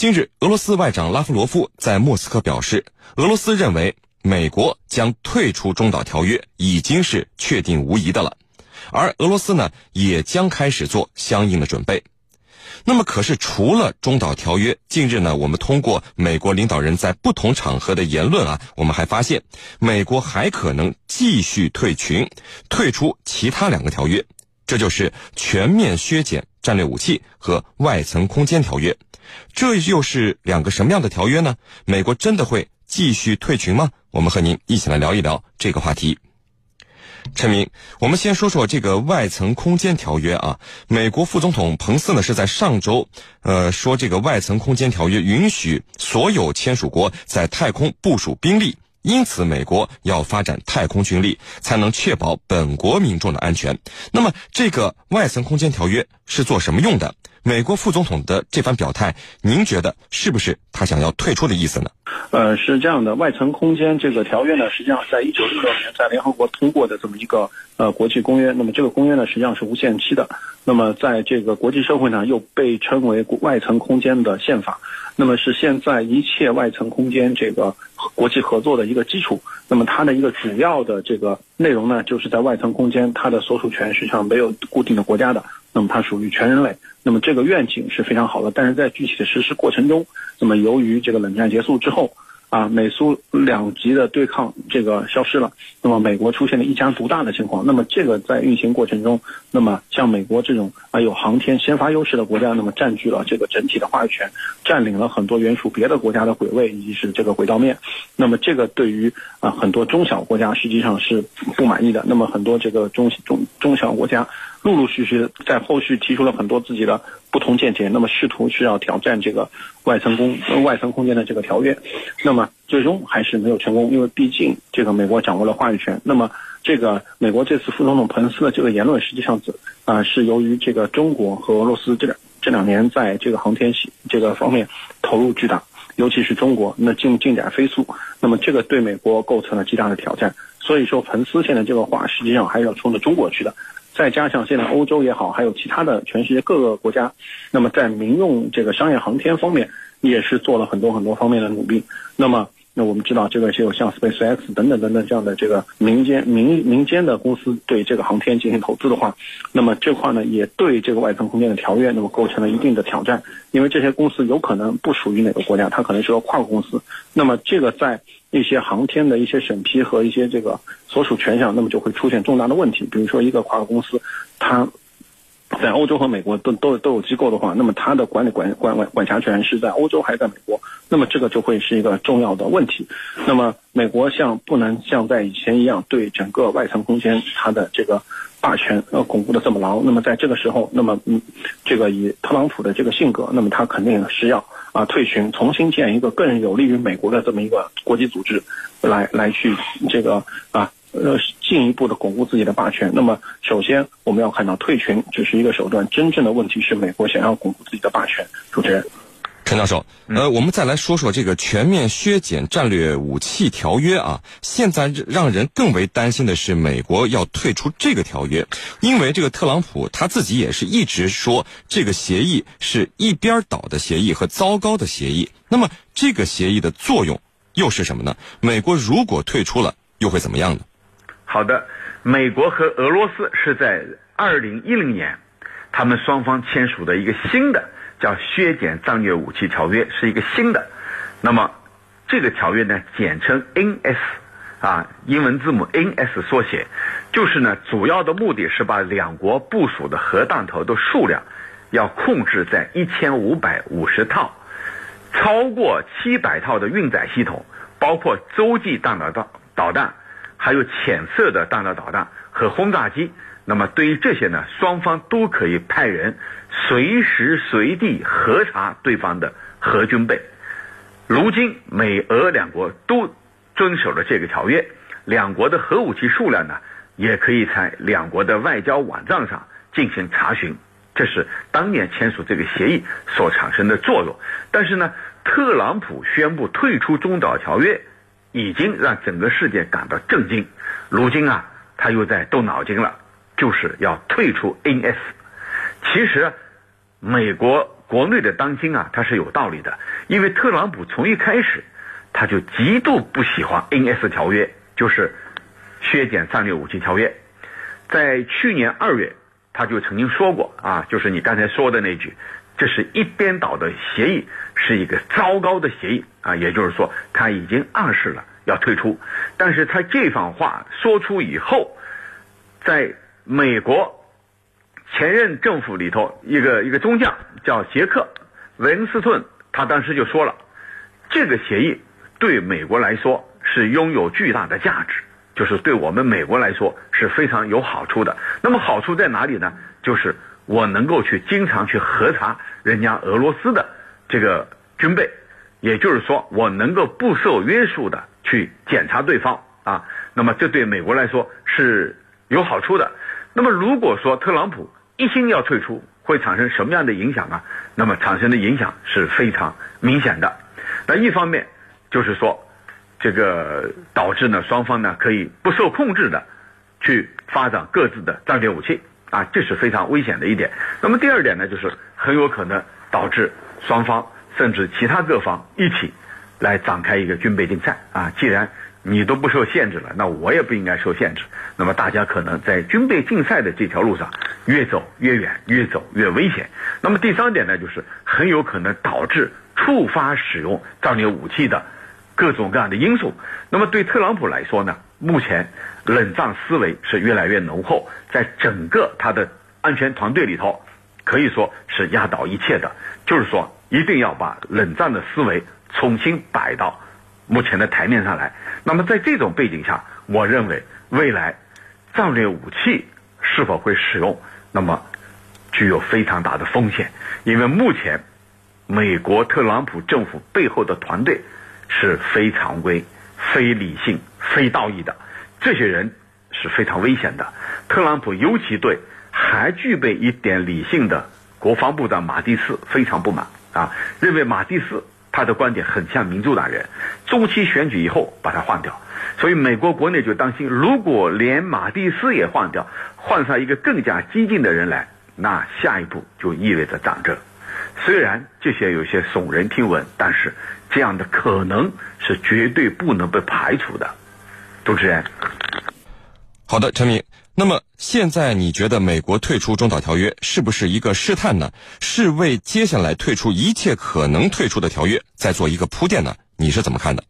近日，俄罗斯外长拉夫罗夫在莫斯科表示，俄罗斯认为美国将退出中导条约已经是确定无疑的了，而俄罗斯呢也将开始做相应的准备。那么，可是除了中导条约，近日呢，我们通过美国领导人在不同场合的言论啊，我们还发现，美国还可能继续退群，退出其他两个条约，这就是全面削减战略武器和外层空间条约。这又是两个什么样的条约呢？美国真的会继续退群吗？我们和您一起来聊一聊这个话题。陈明，我们先说说这个外层空间条约啊。美国副总统彭斯呢是在上周，呃，说这个外层空间条约允许所有签署国在太空部署兵力，因此美国要发展太空军力，才能确保本国民众的安全。那么，这个外层空间条约是做什么用的？美国副总统的这番表态，您觉得是不是他想要退出的意思呢？呃，是这样的，外层空间这个条约呢，实际上在一九六六年在联合国通过的这么一个呃国际公约。那么这个公约呢，实际上是无限期的。那么在这个国际社会呢，又被称为外层空间的宪法。那么是现在一切外层空间这个国际合作的一个基础。那么它的一个主要的这个内容呢，就是在外层空间，它的所属权实际上没有固定的国家的。那么它属于全人类，那么这个愿景是非常好的，但是在具体的实施过程中，那么由于这个冷战结束之后。啊，美苏两极的对抗这个消失了，那么美国出现了一家独大的情况。那么这个在运行过程中，那么像美国这种啊有航天先发优势的国家，那么占据了这个整体的话语权，占领了很多原属别的国家的轨位以及是这个轨道面。那么这个对于啊很多中小国家实际上是不满意的。那么很多这个中中中小国家陆陆续续在后续提出了很多自己的。不同见解，那么试图是要挑战这个外层空外层空间的这个条约，那么最终还是没有成功，因为毕竟这个美国掌握了话语权。那么这个美国这次副总统彭斯的这个言论，实际上是啊是由于这个中国和俄罗斯这两这两年在这个航天系这个方面投入巨大，尤其是中国那进进展飞速，那么这个对美国构成了极大的挑战。所以说，彭斯现在这个话实际上还是要冲着中国去的。再加上现在欧洲也好，还有其他的全世界各个国家，那么在民用这个商业航天方面，也是做了很多很多方面的努力。那么，那我们知道这个就有像 SpaceX 等等等等这样的这个民间民民间的公司对这个航天进行投资的话，那么这块呢也对这个外层空间的条约那么构成了一定的挑战，因为这些公司有可能不属于哪个国家，它可能是个跨国公司。那么这个在一些航天的一些审批和一些这个所属权上，那么就会出现重大的问题。比如说，一个跨国公司，它在欧洲和美国都都都有机构的话，那么它的管理管管管管辖权是在欧洲还是在美国？那么这个就会是一个重要的问题。那么美国像不能像在以前一样对整个外层空间它的这个。霸权呃巩固的这么牢，那么在这个时候，那么嗯，这个以特朗普的这个性格，那么他肯定是要啊退群，重新建一个更有利于美国的这么一个国际组织，来来去这个啊呃进一步的巩固自己的霸权。那么首先我们要看到退群只是一个手段，真正的问题是美国想要巩固自己的霸权。主持人。陈教授，呃，我们再来说说这个全面削减战略武器条约啊。现在让人更为担心的是，美国要退出这个条约，因为这个特朗普他自己也是一直说这个协议是一边倒的协议和糟糕的协议。那么这个协议的作用又是什么呢？美国如果退出了，又会怎么样呢？好的，美国和俄罗斯是在二零一零年，他们双方签署的一个新的。叫削减战略武器条约是一个新的，那么这个条约呢，简称 NS，啊，英文字母 NS 缩写，就是呢，主要的目的是把两国部署的核弹头的数量要控制在一千五百五十套，超过七百套的运载系统，包括洲际弹道导导弹，还有浅色的弹道导弹和轰炸机。那么对于这些呢，双方都可以派人随时随地核查对方的核军备。如今美俄两国都遵守了这个条约，两国的核武器数量呢，也可以在两国的外交网站上进行查询。这是当年签署这个协议所产生的作用。但是呢，特朗普宣布退出中导条约，已经让整个世界感到震惊。如今啊，他又在动脑筋了。就是要退出 NS。其实，美国国内的当今啊，它是有道理的，因为特朗普从一开始他就极度不喜欢 NS 条约，就是削减战略武器条约。在去年二月，他就曾经说过啊，就是你刚才说的那句，这是一边倒的协议，是一个糟糕的协议啊，也就是说他已经暗示了要退出。但是他这番话说出以后，在美国。前任政府里头一个一个中将叫杰克·文斯顿，他当时就说了，这个协议对美国来说是拥有巨大的价值，就是对我们美国来说是非常有好处的。那么好处在哪里呢？就是我能够去经常去核查人家俄罗斯的这个军备，也就是说我能够不受约束的去检查对方啊。那么这对美国来说是有好处的。那么如果说特朗普，一心要退出会产生什么样的影响啊？那么产生的影响是非常明显的。那一方面就是说，这个导致呢双方呢可以不受控制的去发展各自的战略武器啊，这是非常危险的一点。那么第二点呢，就是很有可能导致双方甚至其他各方一起来展开一个军备竞赛啊。既然你都不受限制了，那我也不应该受限制。那么大家可能在军备竞赛的这条路上越走越远，越走越危险。那么第三点呢，就是很有可能导致触发使用战略武器的各种各样的因素。那么对特朗普来说呢，目前冷战思维是越来越浓厚，在整个他的安全团队里头，可以说是压倒一切的。就是说，一定要把冷战的思维重新摆到。目前的台面上来，那么在这种背景下，我认为未来战略武器是否会使用，那么具有非常大的风险，因为目前美国特朗普政府背后的团队是非常规、非理性、非道义的，这些人是非常危险的。特朗普尤其对还具备一点理性的国防部长马蒂斯非常不满啊，认为马蒂斯。他的观点很像民主党人，中期选举以后把他换掉，所以美国国内就担心，如果连马蒂斯也换掉，换上一个更加激进的人来，那下一步就意味着战争。虽然这些有些耸人听闻，但是这样的可能是绝对不能被排除的。主持人，好的，陈明。那么现在你觉得美国退出中导条约是不是一个试探呢？是为接下来退出一切可能退出的条约再做一个铺垫呢？你是怎么看的？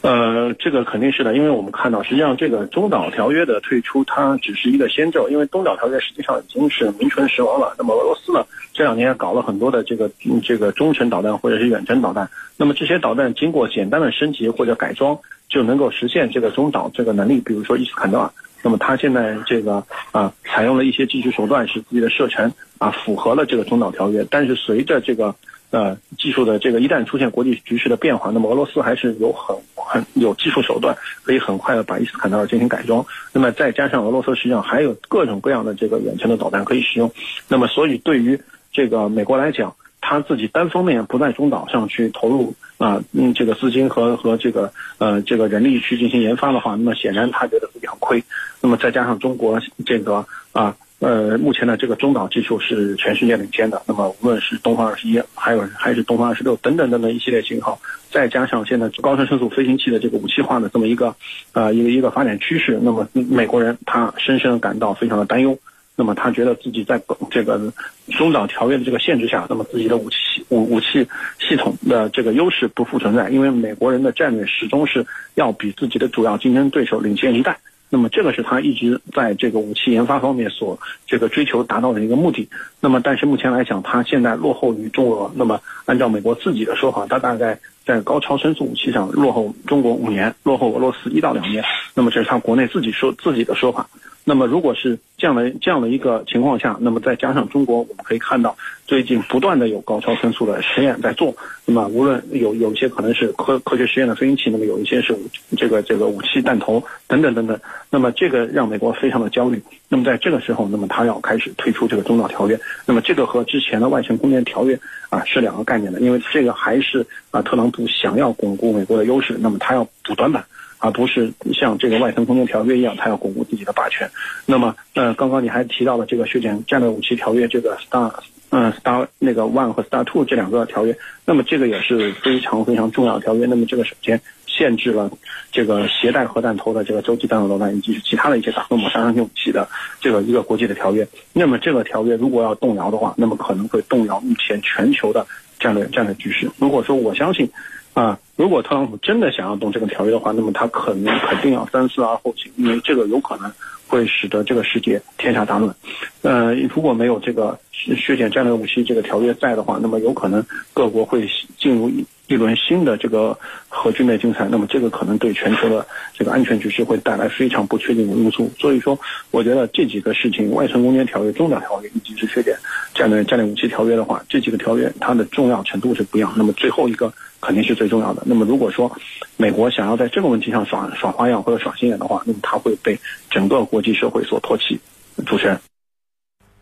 呃，这个肯定是的，因为我们看到，实际上这个中导条约的退出，它只是一个先兆，因为东导条约实际上已经是名存实亡了。那么俄罗斯呢，这两年搞了很多的这个这个中程导弹或者是远程导弹，那么这些导弹经过简单的升级或者改装，就能够实现这个中导这个能力，比如说伊斯坎德尔。那么它现在这个啊，采用了一些技术手段，使自己的射程啊符合了这个中导条约。但是随着这个呃技术的这个一旦出现国际局势的变化，那么俄罗斯还是有很很有技术手段，可以很快的把伊斯坎德尔进行改装。那么再加上俄罗斯实际上还有各种各样的这个远程的导弹可以使用。那么所以对于这个美国来讲，他自己单方面不在中岛上去投入啊，嗯，这个资金和和这个呃这个人力去进行研发的话，那么显然他觉得自己很亏。那么再加上中国这个啊呃目前的这个中导技术是全世界领先的，那么无论是东方二十一，还有还是东方二十六等等等等一系列型号，再加上现在高超声速飞行器的这个武器化的这么一个呃一个一个发展趋势，那么美国人他深深感到非常的担忧。那么他觉得自己在这个中导条约的这个限制下，那么自己的武器武武器系统的这个优势不复存在，因为美国人的战略始终是要比自己的主要竞争对手领先一代。那么这个是他一直在这个武器研发方面所这个追求达到的一个目的。那么但是目前来讲，他现在落后于中俄。那么按照美国自己的说法，他大概在高超声速武器上落后中国五年，落后俄罗斯一到两年。那么这是他国内自己说自己的说法。那么，如果是这样的这样的一个情况下，那么再加上中国，我们可以看到最近不断的有高超声速的实验在做。那么，无论有有一些可能是科科学实验的飞行器，那么有一些是这个这个武器弹头等等等等。那么，这个让美国非常的焦虑。那么，在这个时候，那么他要开始退出这个中导条约。那么，这个和之前的外程空间条约啊是两个概念的，因为这个还是啊特朗普想要巩固美国的优势，那么他要补短板。而不是像这个外层空间条约一样，它要巩固自己的霸权。那么，呃，刚刚你还提到了这个削减战略武器条约，这个 Star，嗯，Star 那个 One 和 Star Two 这两个条约，那么这个也是非常非常重要的条约。那么这个首先限制了这个携带核弹头的这个洲际弹道导弹以及其他的一些大规模杀伤性武器的这个一个国际的条约。那么这个条约如果要动摇的话，那么可能会动摇目前全球的战略战略局势。如果说我相信。啊，如果特朗普真的想要动这个条约的话，那么他可能肯定要三思而后行，因为这个有可能会使得这个世界天下大乱。呃，如果没有这个削减战略武器这个条约在的话，那么有可能各国会进入一。轮新的这个核军备竞赛，那么这个可能对全球的这个安全局势会带来非常不确定的因素。所以说，我觉得这几个事情，外层攻坚条约、中导条约以及是缺点战略战略武器条约的话，这几个条约它的重要程度是不一样。那么最后一个肯定是最重要的。那么如果说美国想要在这个问题上耍耍花样或者耍心眼的话，那么它会被整个国际社会所唾弃。主持人，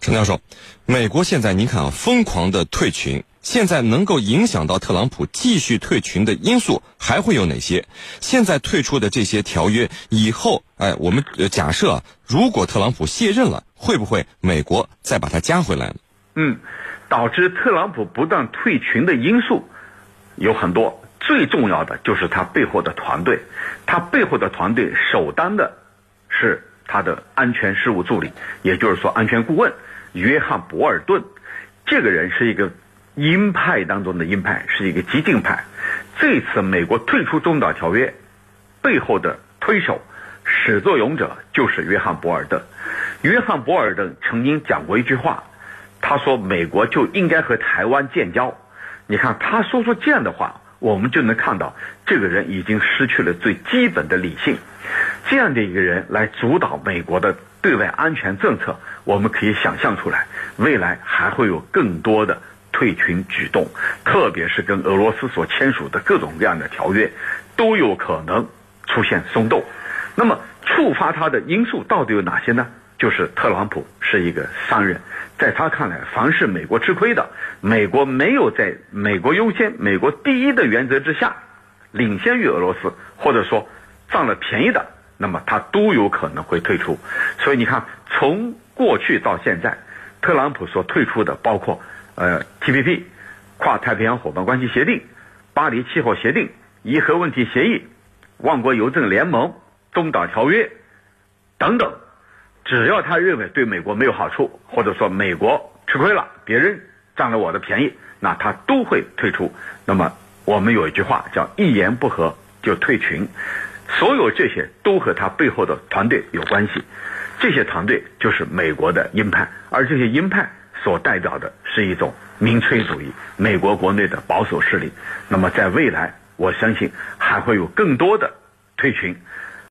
陈教授，美国现在您看啊，疯狂的退群。现在能够影响到特朗普继续退群的因素还会有哪些？现在退出的这些条约以后，哎，我们假设如果特朗普卸任了，会不会美国再把他加回来？嗯，导致特朗普不断退群的因素有很多，最重要的就是他背后的团队，他背后的团队首当的是他的安全事务助理，也就是说安全顾问约翰博尔顿，这个人是一个。鹰派当中的鹰派是一个激进派，这次美国退出中导条约背后的推手、始作俑者就是约翰·博尔顿。约翰·博尔顿曾经讲过一句话，他说：“美国就应该和台湾建交。”你看他说出这样的话，我们就能看到这个人已经失去了最基本的理性。这样的一个人来主导美国的对外安全政策，我们可以想象出来，未来还会有更多的。退群举动，特别是跟俄罗斯所签署的各种各样的条约，都有可能出现松动。那么，触发它的因素到底有哪些呢？就是特朗普是一个商人，在他看来，凡是美国吃亏的，美国没有在美国优先、美国第一的原则之下，领先于俄罗斯，或者说占了便宜的，那么他都有可能会退出。所以你看，从过去到现在，特朗普所退出的包括。呃，TPP，跨太平洋伙伴关系协定，巴黎气候协定，伊核问题协议，万国邮政联盟，东岛条约等等，只要他认为对美国没有好处，或者说美国吃亏了，别人占了我的便宜，那他都会退出。那么我们有一句话叫“一言不合就退群”，所有这些都和他背后的团队有关系，这些团队就是美国的鹰派，而这些鹰派。所代表的是一种民粹主义，美国国内的保守势力。那么，在未来，我相信还会有更多的退群，